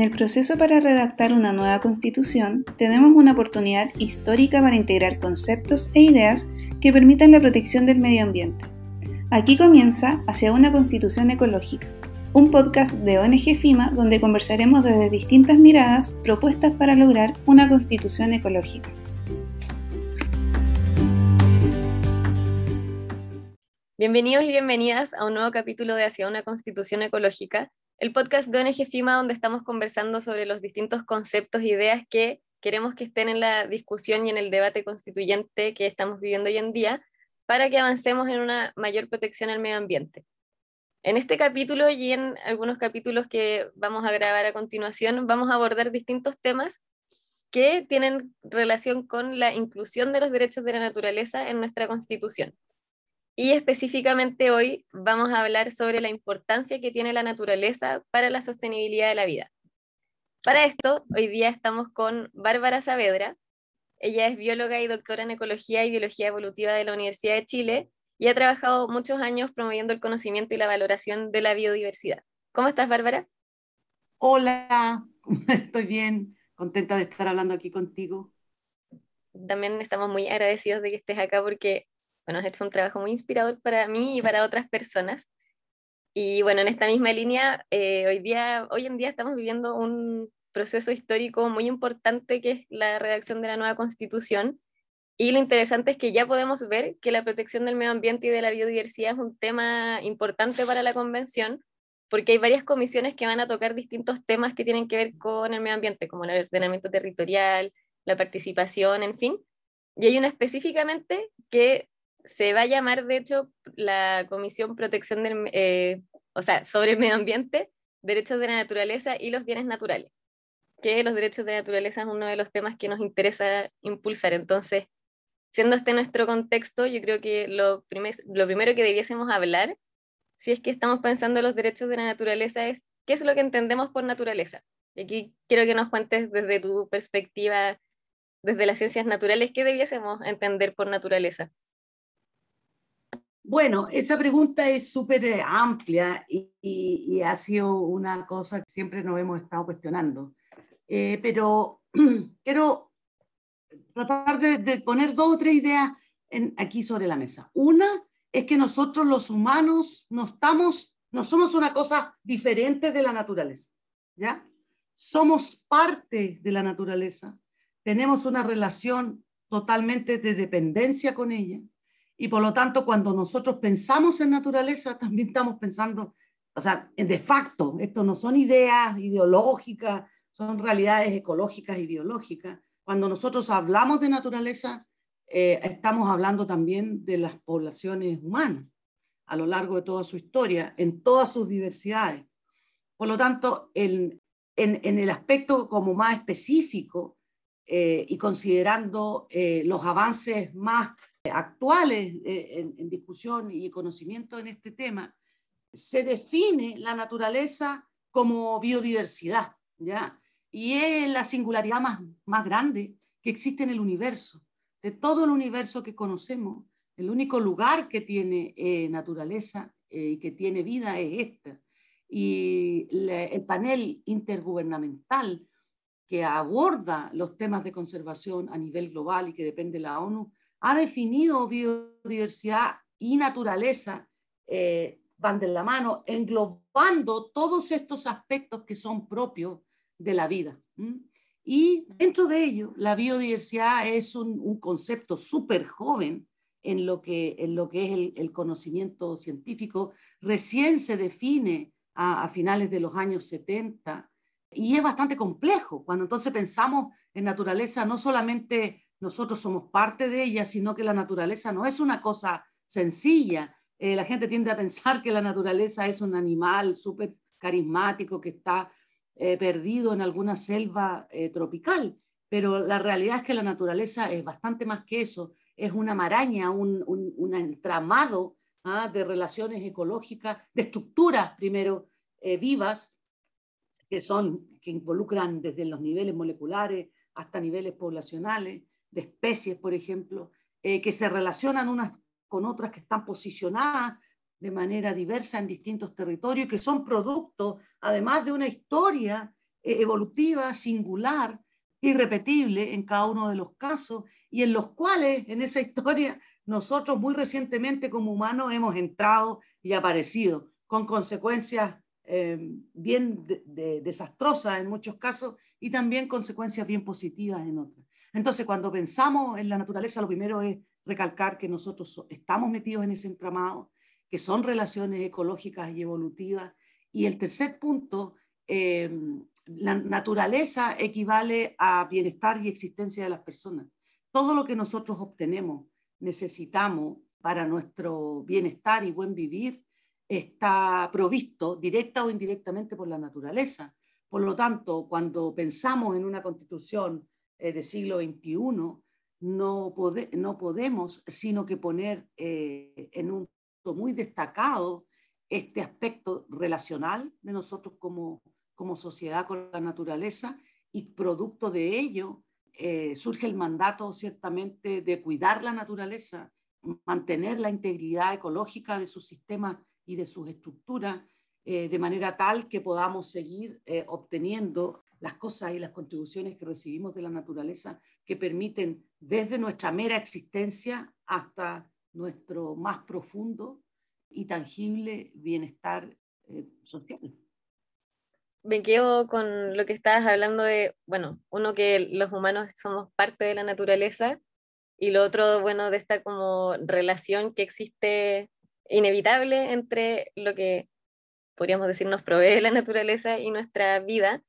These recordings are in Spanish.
En el proceso para redactar una nueva constitución, tenemos una oportunidad histórica para integrar conceptos e ideas que permitan la protección del medio ambiente. Aquí comienza Hacia una constitución ecológica, un podcast de ONG FIMA donde conversaremos desde distintas miradas propuestas para lograr una constitución ecológica. Bienvenidos y bienvenidas a un nuevo capítulo de Hacia una constitución ecológica, el podcast de ONG FIMA donde estamos conversando sobre los distintos conceptos e ideas que queremos que estén en la discusión y en el debate constituyente que estamos viviendo hoy en día para que avancemos en una mayor protección al medio ambiente. En este capítulo y en algunos capítulos que vamos a grabar a continuación, vamos a abordar distintos temas que tienen relación con la inclusión de los derechos de la naturaleza en nuestra Constitución. Y específicamente hoy vamos a hablar sobre la importancia que tiene la naturaleza para la sostenibilidad de la vida. Para esto, hoy día estamos con Bárbara Saavedra. Ella es bióloga y doctora en Ecología y Biología Evolutiva de la Universidad de Chile y ha trabajado muchos años promoviendo el conocimiento y la valoración de la biodiversidad. ¿Cómo estás, Bárbara? Hola, estoy bien, contenta de estar hablando aquí contigo. También estamos muy agradecidos de que estés acá porque bueno, has hecho un trabajo muy inspirador para mí y para otras personas. Y bueno, en esta misma línea, eh, hoy, día, hoy en día estamos viviendo un proceso histórico muy importante que es la redacción de la nueva constitución. Y lo interesante es que ya podemos ver que la protección del medio ambiente y de la biodiversidad es un tema importante para la convención, porque hay varias comisiones que van a tocar distintos temas que tienen que ver con el medio ambiente, como el ordenamiento territorial, la participación, en fin. Y hay una específicamente que se va a llamar, de hecho, la Comisión Protección del, eh, o sea, sobre el medio ambiente, derechos de la naturaleza y los bienes naturales, que los derechos de la naturaleza es uno de los temas que nos interesa impulsar. Entonces, siendo este nuestro contexto, yo creo que lo, lo primero que debiésemos hablar, si es que estamos pensando en los derechos de la naturaleza, es qué es lo que entendemos por naturaleza. Y aquí quiero que nos cuentes desde tu perspectiva, desde las ciencias naturales, qué debiésemos entender por naturaleza. Bueno, esa pregunta es súper amplia y, ha sido una cosa que siempre nos hemos estado cuestionando. Eh, pero quiero tratar de, poner dos o tres ideas aquí sobre la mesa. Una es que nosotros los humanos no estamos, no somos una cosa diferente de la naturaleza, ¿ya? Somos parte de la naturaleza, tenemos una relación totalmente de dependencia con ella y por lo tanto, cuando nosotros pensamos en naturaleza, también estamos pensando, o sea, de facto, esto no son ideas ideológicas, son realidades ecológicas y biológicas. Cuando nosotros hablamos de naturaleza, eh, estamos hablando también de las poblaciones humanas a lo largo de toda su historia, en todas sus diversidades. Por lo tanto, en, en, el aspecto como más específico eh, y considerando eh, los avances más actuales eh, en, discusión y conocimiento en este tema, se define la naturaleza como biodiversidad, ¿ya? Y es la singularidad más, más grande que existe en el universo. De todo el universo que conocemos, el único lugar que tiene eh, naturaleza eh, y que tiene vida es esta. Y el panel intergubernamental que aborda los temas de conservación a nivel global y que depende de la ONU, ha definido biodiversidad y naturaleza eh, van de la mano, englobando todos estos aspectos que son propios de la vida. Y dentro de ello, la biodiversidad es un, concepto súper joven en lo que, en lo que es el, conocimiento científico. Recién se define a, finales de los años 70 y es bastante complejo. Cuando entonces pensamos en naturaleza, no solamente nosotros somos parte de ella, sino que la naturaleza no es una cosa sencilla. Eh, la gente tiende a pensar que la naturaleza es un animal súper carismático que está eh, perdido en alguna selva eh, tropical, pero la realidad es que la naturaleza es bastante más que eso, es una maraña, un, un, entramado ¿ah? de relaciones ecológicas, de estructuras primero vivas, que son, que involucran desde los niveles moleculares hasta niveles poblacionales, de especies, por ejemplo, eh, que se relacionan unas con otras que están posicionadas de manera diversa en distintos territorios, que son producto, además de una historia evolutiva, singular, irrepetible en cada uno de los casos y en los cuales en esa historia nosotros muy recientemente como humanos hemos entrado y aparecido con consecuencias eh, bien desastrosas en muchos casos y también consecuencias bien positivas en otras. Entonces, cuando pensamos en la naturaleza, lo primero es recalcar que nosotros estamos metidos en ese entramado, que son relaciones ecológicas y evolutivas. Y el tercer punto, eh, la naturaleza equivale a bienestar y existencia de las personas. Todo lo que nosotros obtenemos, necesitamos para nuestro bienestar y buen vivir, está provisto directa o indirectamente por la naturaleza. Por lo tanto, cuando pensamos en una constitución eh, del siglo XXI, no, no, podemos sino que poner eh, en un punto muy destacado este aspecto relacional de nosotros como, como sociedad con la naturaleza y producto de ello eh, surge el mandato ciertamente de cuidar la naturaleza, mantener la integridad ecológica de sus sistemas y de sus estructuras, eh, de manera tal que podamos seguir obteniendo las cosas y las contribuciones que recibimos de la naturaleza que permiten desde nuestra mera existencia hasta nuestro más profundo y tangible bienestar social. Me quedo con lo que estabas hablando de, bueno, uno que los humanos somos parte de la naturaleza y lo otro, bueno, de esta como relación que existe inevitable entre lo que podríamos decir nos provee la naturaleza y nuestra vida,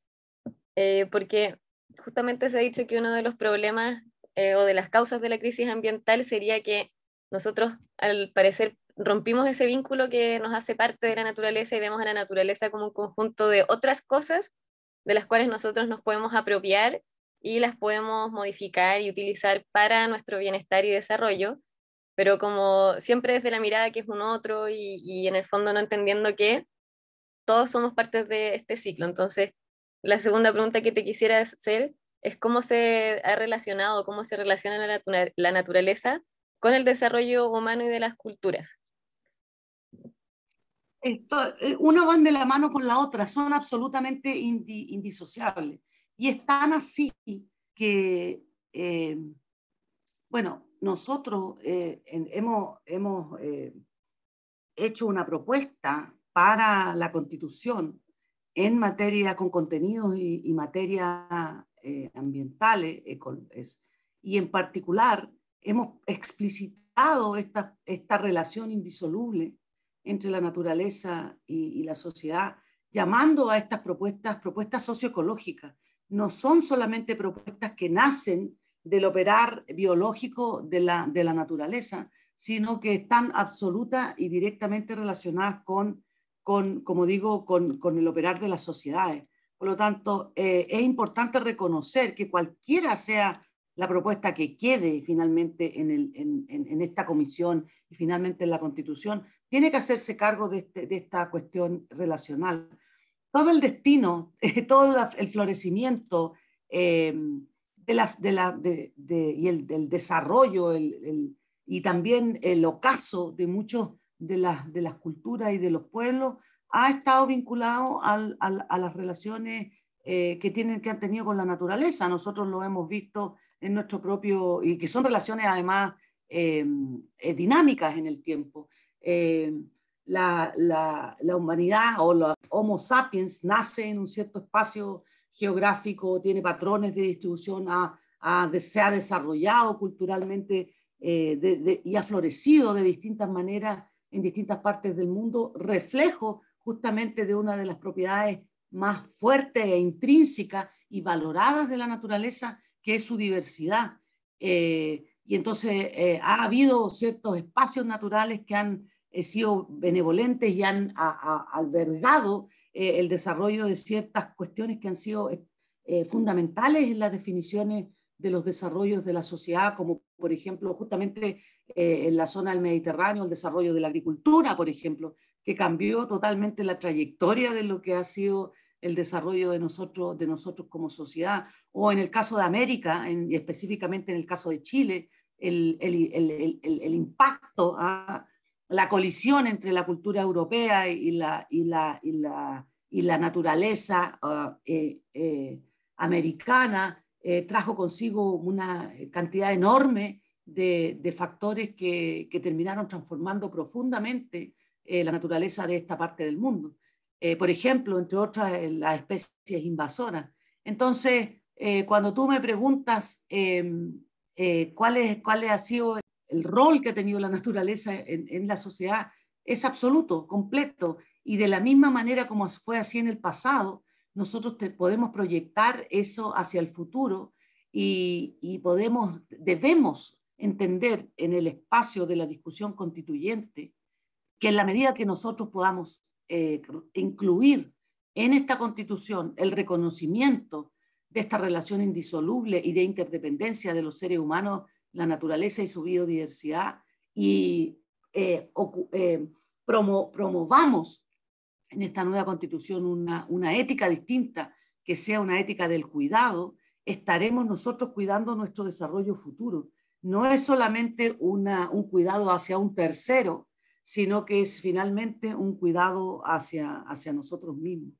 eh, porque justamente se ha dicho que uno de los problemas eh, o de las causas de la crisis ambiental sería que nosotros al parecer rompimos ese vínculo que nos hace parte de la naturaleza y vemos a la naturaleza como un conjunto de otras cosas de las cuales nosotros nos podemos apropiar y las podemos modificar y utilizar para nuestro bienestar y desarrollo, pero como siempre desde la mirada que es un otro y, y en el fondo no entendiendo que todos somos parte de este ciclo. Entonces, la segunda pregunta que te quisiera hacer es cómo se ha relacionado, cómo se relaciona la, naturaleza con el desarrollo humano y de las culturas. Esto, eh, una van de la mano con la otra, son absolutamente indisociables. Y es tan así que, eh, bueno, nosotros eh, hemos, hemos hecho una propuesta para la constitución en materia con contenidos y, y materia ambientales, y en particular hemos explicitado esta, esta relación indisoluble entre la naturaleza y, la sociedad, llamando a estas propuestas propuestas socioecológicas. No son solamente propuestas que nacen del operar biológico de la, de la naturaleza, sino que están absoluta y directamente relacionadas con, con como digo, con, con el operar de las sociedades. Por lo tanto, eh, es importante reconocer que cualquiera sea la propuesta que quede finalmente en, el, en, en, esta comisión y finalmente en la Constitución, tiene que hacerse cargo de, este, de esta cuestión relacional. Todo el destino, todo el florecimiento eh, de las, de la, de, y el del desarrollo el, y también el ocaso de muchos de las, de las culturas y de los pueblos ha estado vinculado al, a las relaciones eh, que, tienen, que han tenido con la naturaleza. Nosotros lo hemos visto en nuestro propio, y que son relaciones además eh, dinámicas en el tiempo. Eh, la, la, la, humanidad o la Homo sapiens nace en un cierto espacio geográfico, tiene patrones de distribución, a, se ha desarrollado culturalmente eh, y ha florecido de distintas maneras en distintas partes del mundo, reflejo justamente de una de las propiedades más fuertes e intrínsecas y valoradas de la naturaleza, que es su diversidad. Eh, y entonces ha habido ciertos espacios naturales que han he sido benevolentes y han albergado eh, el desarrollo de ciertas cuestiones que han sido eh, fundamentales en las definiciones de los desarrollos de la sociedad, como por ejemplo justamente eh, en la zona del Mediterráneo, el desarrollo de la agricultura, por ejemplo, que cambió totalmente la trayectoria de lo que ha sido el desarrollo de nosotros, de nosotros como sociedad, o en el caso de América, y específicamente en el caso de Chile, el, el, el, el impacto a, la colisión entre la cultura europea y la, y la, y la, y la naturaleza ah, americana trajo consigo una cantidad enorme de, factores que, terminaron transformando profundamente la naturaleza de esta parte del mundo. por ejemplo, entre otras, las especies invasoras. Entonces, cuando tú me preguntas em, cuál, es, cuál ha sido el rol que ha tenido la naturaleza en, la sociedad es absoluto, completo, y de la misma manera como fue así en el pasado, nosotros podemos proyectar eso hacia el futuro y, podemos, debemos entender en el espacio de la discusión constituyente que en la medida que nosotros podamos eh, incluir en esta constitución el reconocimiento de esta relación indisoluble y de interdependencia de los seres humanos la naturaleza y su biodiversidad y eh, eh, promovamos en esta nueva constitución una, una ética distinta, que sea una ética del cuidado, estaremos nosotros cuidando nuestro desarrollo futuro. No es solamente una, un cuidado hacia un tercero, sino que es finalmente un cuidado hacia, hacia nosotros mismos.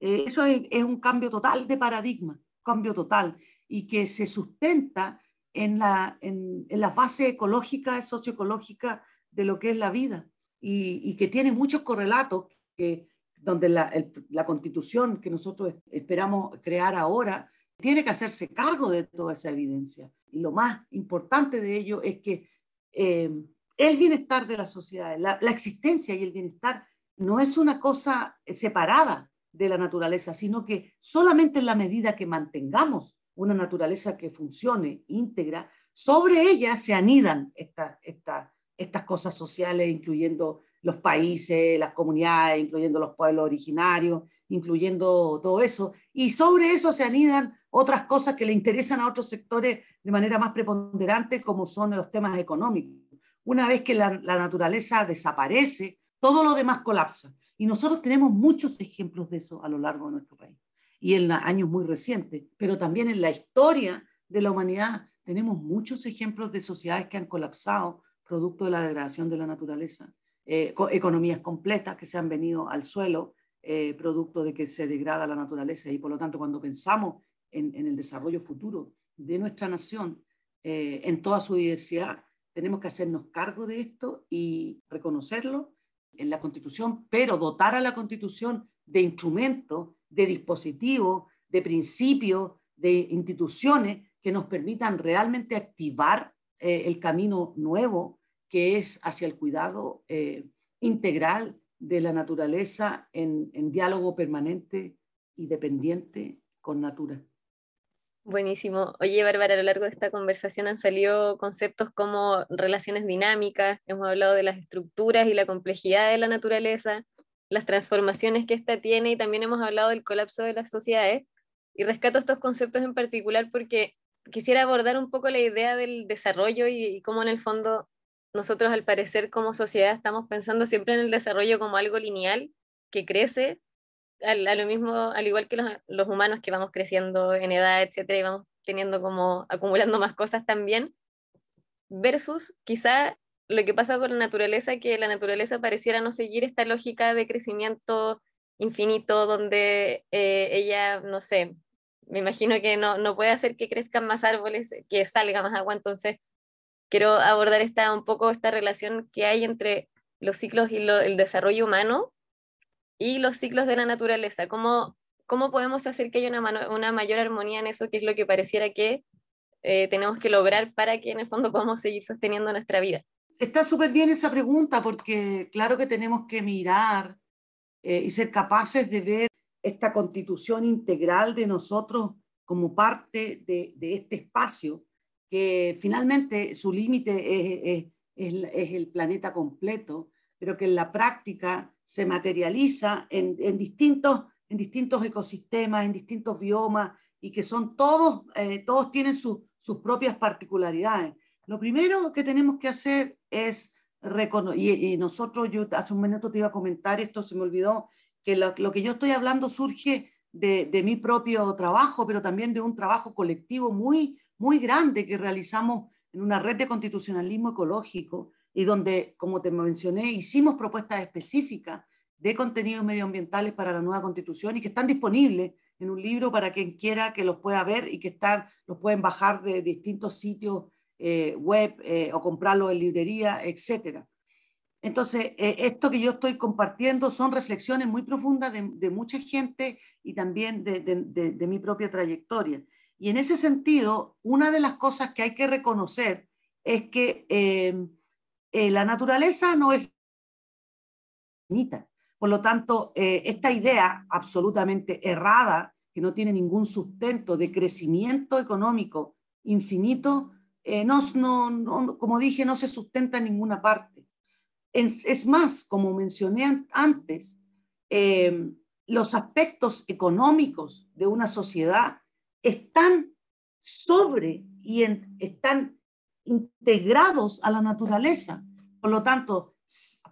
Eh, eso es, un cambio total de paradigma, cambio total, y que se sustenta en la, en, la fase ecológica, socioecológica de lo que es la vida y, que tiene muchos correlatos que, donde la, la, constitución que nosotros esperamos crear ahora tiene que hacerse cargo de toda esa evidencia. Y lo más importante de ello es que eh, el bienestar de la sociedad, la, la existencia y el bienestar no es una cosa separada de la naturaleza, sino que solamente en la medida que mantengamos una naturaleza que funcione íntegra, sobre ella se anidan estas cosas sociales, incluyendo los países, las comunidades, incluyendo los pueblos originarios, incluyendo todo eso, y sobre eso se anidan otras cosas que le interesan a otros sectores de manera más preponderante, como son los temas económicos. Una vez que la, naturaleza desaparece, todo lo demás colapsa. Y nosotros tenemos muchos ejemplos de eso a lo largo de nuestro país y en años muy recientes, pero también en la historia de la humanidad tenemos muchos ejemplos de sociedades que han colapsado producto de la degradación de la naturaleza, eh, economías completas que se han venido al suelo eh, producto de que se degrada la naturaleza y por lo tanto cuando pensamos en, el desarrollo futuro de nuestra nación eh, en toda su diversidad, tenemos que hacernos cargo de esto y reconocerlo en la Constitución, pero dotar a la Constitución de instrumentos de dispositivos, de principios, de instituciones que nos permitan realmente activar el camino nuevo que es hacia el cuidado eh, integral de la naturaleza en, diálogo permanente y dependiente con natura. Buenísimo. Oye, Bárbara, a lo largo de esta conversación han salido conceptos como relaciones dinámicas, hemos hablado de las estructuras y la complejidad de la naturaleza, las transformaciones que ésta tiene y también hemos hablado del colapso de las sociedades. Y rescato estos conceptos en particular porque quisiera abordar un poco la idea del desarrollo y, cómo en el fondo nosotros al parecer como sociedad estamos pensando siempre en el desarrollo como algo lineal que crece, al, a lo mismo, al igual que los, los, humanos que vamos creciendo en edad, etcétera, y vamos teniendo como acumulando más cosas también, versus quizá lo que pasa con la naturaleza, que la naturaleza pareciera no seguir esta lógica de crecimiento infinito, donde eh, ella, no sé, me imagino que no, no puede hacer que crezcan más árboles, que salga más agua, entonces quiero abordar esta, un poco esta relación que hay entre los ciclos y el desarrollo humano y los ciclos de la naturaleza. ¿Cómo, cómo podemos hacer que haya una, una mayor armonía en eso, que es lo que pareciera que eh, tenemos que lograr para que en el fondo podamos seguir sosteniendo nuestra vida? Está súper bien esa pregunta porque claro que tenemos que mirar eh, y ser capaces de ver esta constitución integral de nosotros como parte de, este espacio, que finalmente su límite es, es, el planeta completo, pero que en la práctica se materializa en, en distintos, en distintos ecosistemas, en distintos biomas, y que son todos, eh, todos tienen sus propias particularidades. Lo primero que tenemos que hacer es reconocer, y, nosotros, yo hace un minuto te iba a comentar esto, se me olvidó, que lo, que yo estoy hablando surge de, de, mi propio trabajo, pero también de un trabajo colectivo muy, muy grande que realizamos en una red de constitucionalismo ecológico y donde, como te mencioné, hicimos propuestas específicas de contenidos medioambientales para la nueva constitución y que están disponibles en un libro para quien quiera que los pueda ver y que están, los pueden bajar de distintos sitios eh, web eh, o comprarlos en librería, etc. Entonces, eh, esto que yo estoy compartiendo son reflexiones muy profundas de, mucha gente y también de, de, mi propia trayectoria. Y en ese sentido, una de las cosas que hay que reconocer es que la naturaleza no es finita. Por lo tanto, eh, esta idea absolutamente errada, que no tiene ningún sustento de crecimiento económico infinito, eh, no, como dije, no se sustenta en ninguna parte. Es, más, como mencioné antes, eh, los aspectos económicos de una sociedad están sobre y están integrados a la naturaleza. Por lo tanto,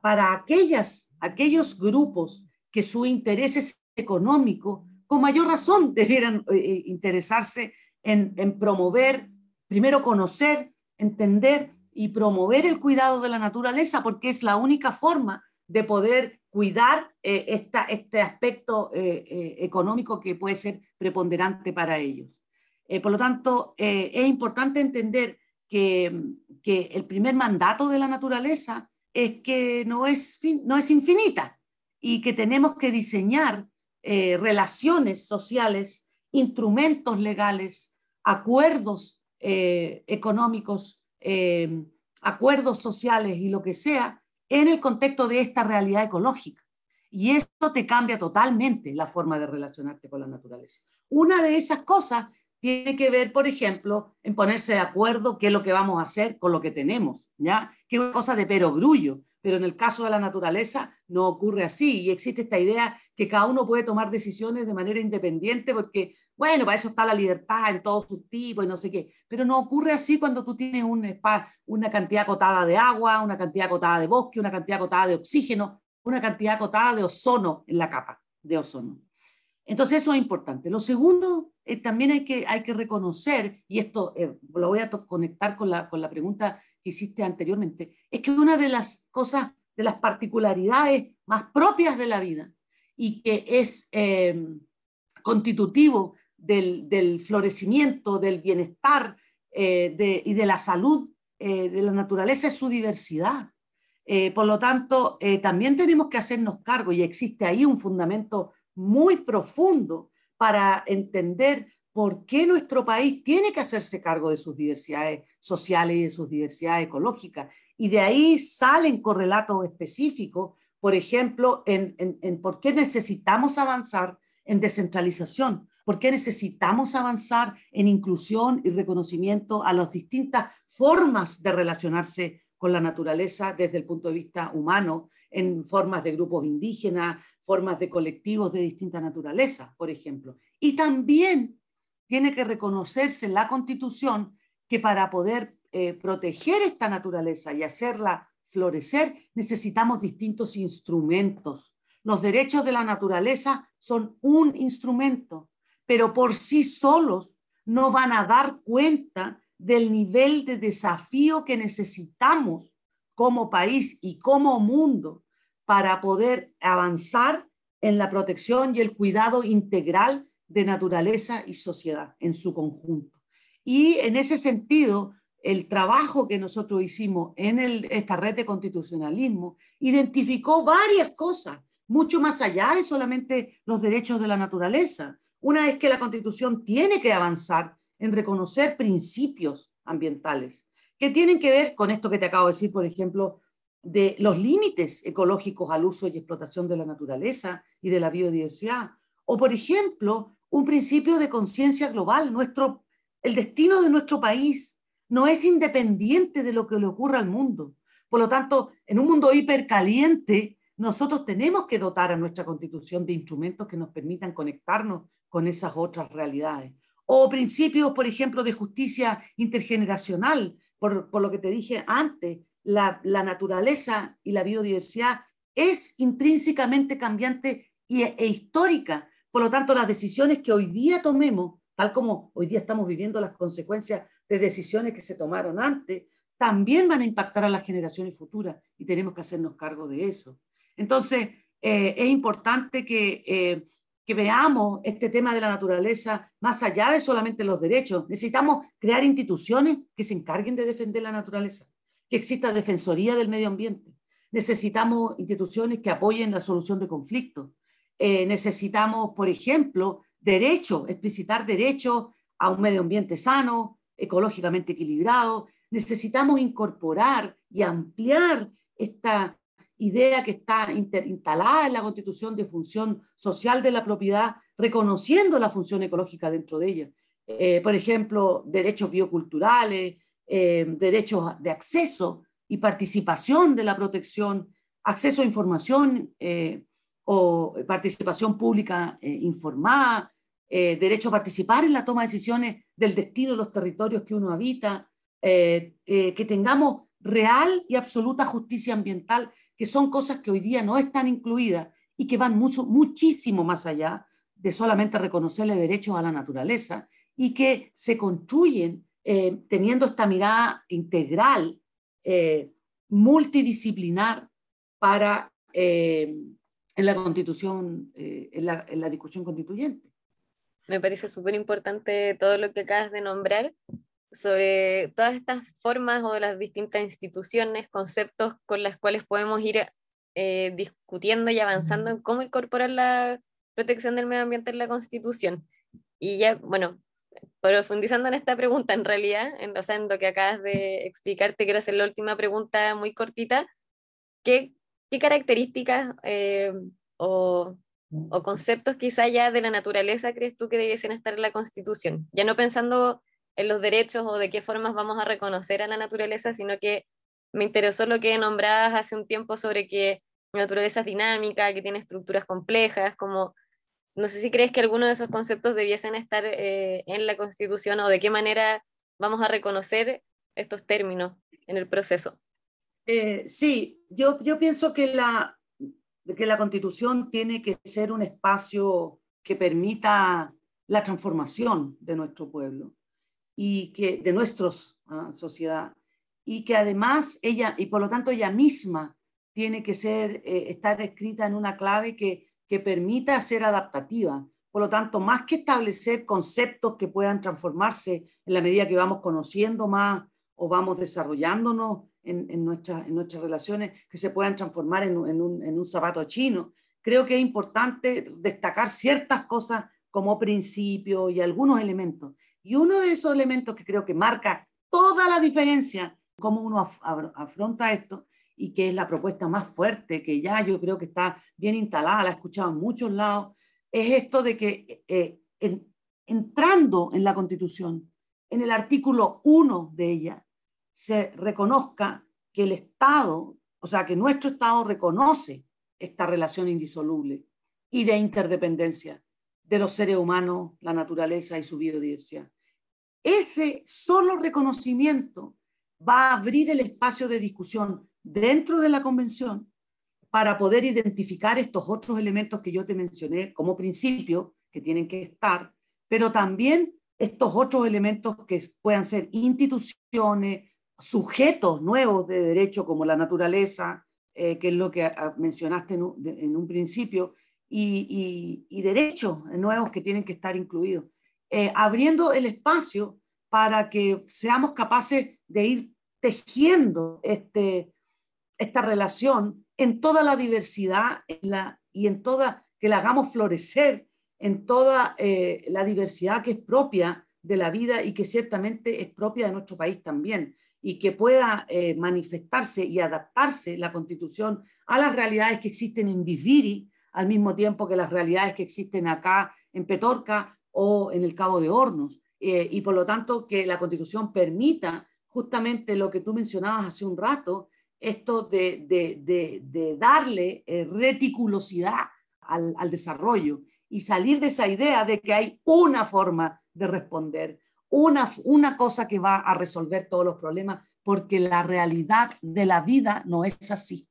para aquellas aquellos grupos que su interés es económico, con mayor razón debieran eh, eh, interesarse en, promover, primero conocer, entender y promover el cuidado de la naturaleza, porque es la única forma de poder cuidar eh, esta, este aspecto económico que puede ser preponderante para ellos. por lo tanto, es importante entender que, que el primer mandato de la naturaleza es que no es, no es infinita y que tenemos que diseñar eh, relaciones sociales, instrumentos legales, acuerdos eh, económicos, eh, acuerdos sociales y lo que sea en el contexto de esta realidad ecológica. Y esto te cambia totalmente la forma de relacionarte con la naturaleza. Una de esas cosas tiene que ver, por ejemplo, en ponerse de acuerdo qué es lo que vamos a hacer con lo que tenemos, ¿ya? Que es una cosa de perogrullo, pero en el caso de la naturaleza no ocurre así y existe esta idea que cada uno puede tomar decisiones de manera independiente porque, bueno, para eso está la libertad en todos sus tipos y no sé qué, pero no ocurre así cuando tú tienes un una cantidad acotada de agua, una cantidad acotada de bosque, una cantidad acotada de oxígeno, una cantidad acotada de ozono en la capa de ozono. Entonces eso es importante. Lo segundo, eh, también hay que, hay que reconocer, y esto eh, lo voy a conectar con la, con la pregunta que hiciste anteriormente, es que una de las cosas, de las particularidades más propias de la vida y que es em, constitutivo del, florecimiento, del bienestar eh, y de la salud de la naturaleza es su diversidad. por lo tanto, también tenemos que hacernos cargo y existe ahí un fundamento muy profundo para entender por qué nuestro país tiene que hacerse cargo de sus diversidades sociales y de sus diversidades ecológicas. Y de ahí salen correlatos específicos, por ejemplo, en, por qué necesitamos avanzar en descentralización, por qué necesitamos avanzar en inclusión y reconocimiento a las distintas formas de relacionarse con la naturaleza desde el punto de vista humano, en formas de grupos indígenas, formas de colectivos de distinta naturaleza, por ejemplo. Y también tiene que reconocerse en la Constitución que para poder eh, proteger esta naturaleza y hacerla florecer, necesitamos distintos instrumentos. Los derechos de la naturaleza son un instrumento, pero por sí solos no van a dar cuenta del nivel de desafío que necesitamos como país y como mundo para poder avanzar en la protección y el cuidado integral de naturaleza y sociedad en su conjunto. Y en ese sentido, el trabajo que nosotros hicimos en esta red de constitucionalismo identificó varias cosas, mucho más allá de solamente los derechos de la naturaleza. Una es que la constitución tiene que avanzar en reconocer principios ambientales que tienen que ver con esto que te acabo de decir, por ejemplo, de los límites ecológicos al uso y explotación de la naturaleza y de la biodiversidad. O, por ejemplo, un principio de conciencia global. Nuestro, el destino de nuestro país no es independiente de lo que le ocurra al mundo. Por lo tanto, en un mundo hipercaliente, nosotros tenemos que dotar a nuestra constitución de instrumentos que nos permitan conectarnos con esas otras realidades. O principios, por ejemplo, de justicia intergeneracional, por, lo que te dije antes, la, naturaleza y la biodiversidad es intrínsecamente cambiante y, e histórica. Por lo tanto, las decisiones que hoy día tomemos, tal como hoy día estamos viviendo las consecuencias de decisiones que se tomaron antes, también van a impactar a las generaciones futuras y tenemos que hacernos cargo de eso. Entonces, eh, es importante que, eh, que veamos este tema de la naturaleza más allá de solamente los derechos. Necesitamos crear instituciones que se encarguen de defender la naturaleza, que exista defensoría del medio ambiente. Necesitamos instituciones que apoyen la solución de conflictos. Eh, necesitamos, por ejemplo, derechos, explicitar derechos a un medio ambiente sano, ecológicamente equilibrado. Necesitamos incorporar y ampliar esta idea que está instalada en la Constitución de función social de la propiedad, reconociendo la función ecológica dentro de ella. Eh, por ejemplo, derechos bioculturales, eh, derechos de acceso y participación de la protección, acceso a información eh, o participación pública informada, derecho a participar en la toma de decisiones del destino de los territorios que uno habita, que tengamos real y absoluta justicia ambiental que son cosas que hoy día no están incluidas y que van mucho, muchísimo más allá de solamente reconocerle derechos a la naturaleza y que se construyen eh, teniendo esta mirada integral, eh, multidisciplinar para eh, en la constitución, en la, en la discusión constituyente. Me parece súper importante todo lo que acabas de nombrar sobre todas estas formas o las distintas instituciones, conceptos con las cuales podemos ir eh, discutiendo y avanzando en cómo incorporar la protección del medio ambiente en la Constitución. Y ya, bueno, profundizando en esta pregunta, en realidad, en, o sea, en lo que acabas de explicarte, quiero hacer la última pregunta muy cortita. ¿Qué, qué características eh, o, o, conceptos quizá ya de la naturaleza crees tú que debiesen estar en la Constitución? Ya no pensando en los derechos o de qué formas vamos a reconocer a la naturaleza, sino que me interesó lo que nombrabas hace un tiempo sobre que la naturaleza es dinámica, que tiene estructuras complejas, como no sé si crees que alguno de esos conceptos debiesen estar eh, en la Constitución o de qué manera vamos a reconocer estos términos en el proceso. Eh, sí, yo, yo pienso que la, que la Constitución tiene que ser un espacio que permita la transformación de nuestro pueblo y que de nuestra ah, sociedad y que además ella y por lo tanto ella misma tiene que ser eh, estar escrita en una clave que, que permita ser adaptativa. Por lo tanto, más que establecer conceptos que puedan transformarse en la medida que vamos conociendo más o vamos desarrollándonos en, en, nuestras, en nuestras relaciones, que se puedan transformar en, en, un, en un zapato chino, creo que es importante destacar ciertas cosas como principio y algunos elementos. Y uno de esos elementos que creo que marca toda la diferencia, cómo uno afronta esto, y que es la propuesta más fuerte, que ya yo creo que está bien instalada, la he escuchado en muchos lados, es esto de que eh, entrando en la Constitución, en el artículo 1 de ella, se reconozca que el Estado, o sea, que nuestro Estado reconoce esta relación indisoluble y de interdependencia de los seres humanos, la naturaleza y su biodiversidad. Ese solo reconocimiento va a abrir el espacio de discusión dentro de la convención para poder identificar estos otros elementos que yo te mencioné como principio, que tienen que estar, pero también estos otros elementos que puedan ser instituciones, sujetos nuevos de derecho como la naturaleza, eh, que es lo que mencionaste en un, principio, y, derechos nuevos que tienen que estar incluidos. Eh, abriendo el espacio para que seamos capaces de ir tejiendo este, esta relación en toda la diversidad y en toda, que la hagamos florecer en toda eh, la diversidad que es propia de la vida y que ciertamente es propia de nuestro país también, y que pueda eh, manifestarse y adaptarse la constitución a las realidades que existen en Viviri, al mismo tiempo que las realidades que existen acá en Petorca o en el Cabo de Hornos. Eh, y por lo tanto que la Constitución permita justamente lo que tú mencionabas hace un rato, esto de, de, de, darle eh, reticulosidad al, al, desarrollo y salir de esa idea de que hay una forma de responder, una, una cosa que va a resolver todos los problemas, porque la realidad de la vida no es así.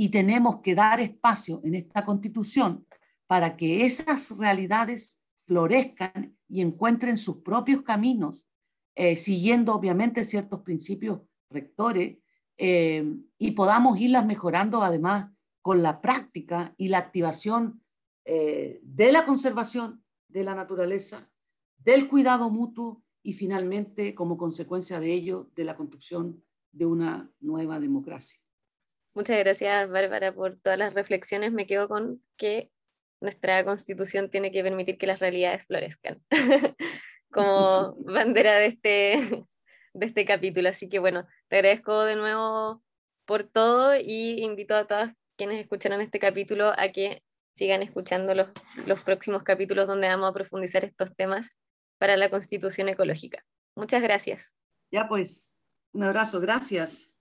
Y tenemos que dar espacio en esta constitución para que esas realidades florezcan y encuentren sus propios caminos, eh, siguiendo obviamente ciertos principios rectores, eh, y podamos irlas mejorando además con la práctica y la activación eh, de la conservación de la naturaleza, del cuidado mutuo y finalmente, como consecuencia de ello, de la construcción de una nueva democracia. Muchas gracias, Bárbara, por todas las reflexiones. Me quedo con que nuestra constitución tiene que permitir que las realidades florezcan, como bandera de este, de este capítulo. Así que bueno, te agradezco de nuevo por todo y invito a todas quienes escucharon este capítulo a que sigan escuchando los, los próximos capítulos donde vamos a profundizar estos temas para la constitución ecológica. Muchas gracias. Ya pues, un abrazo, gracias.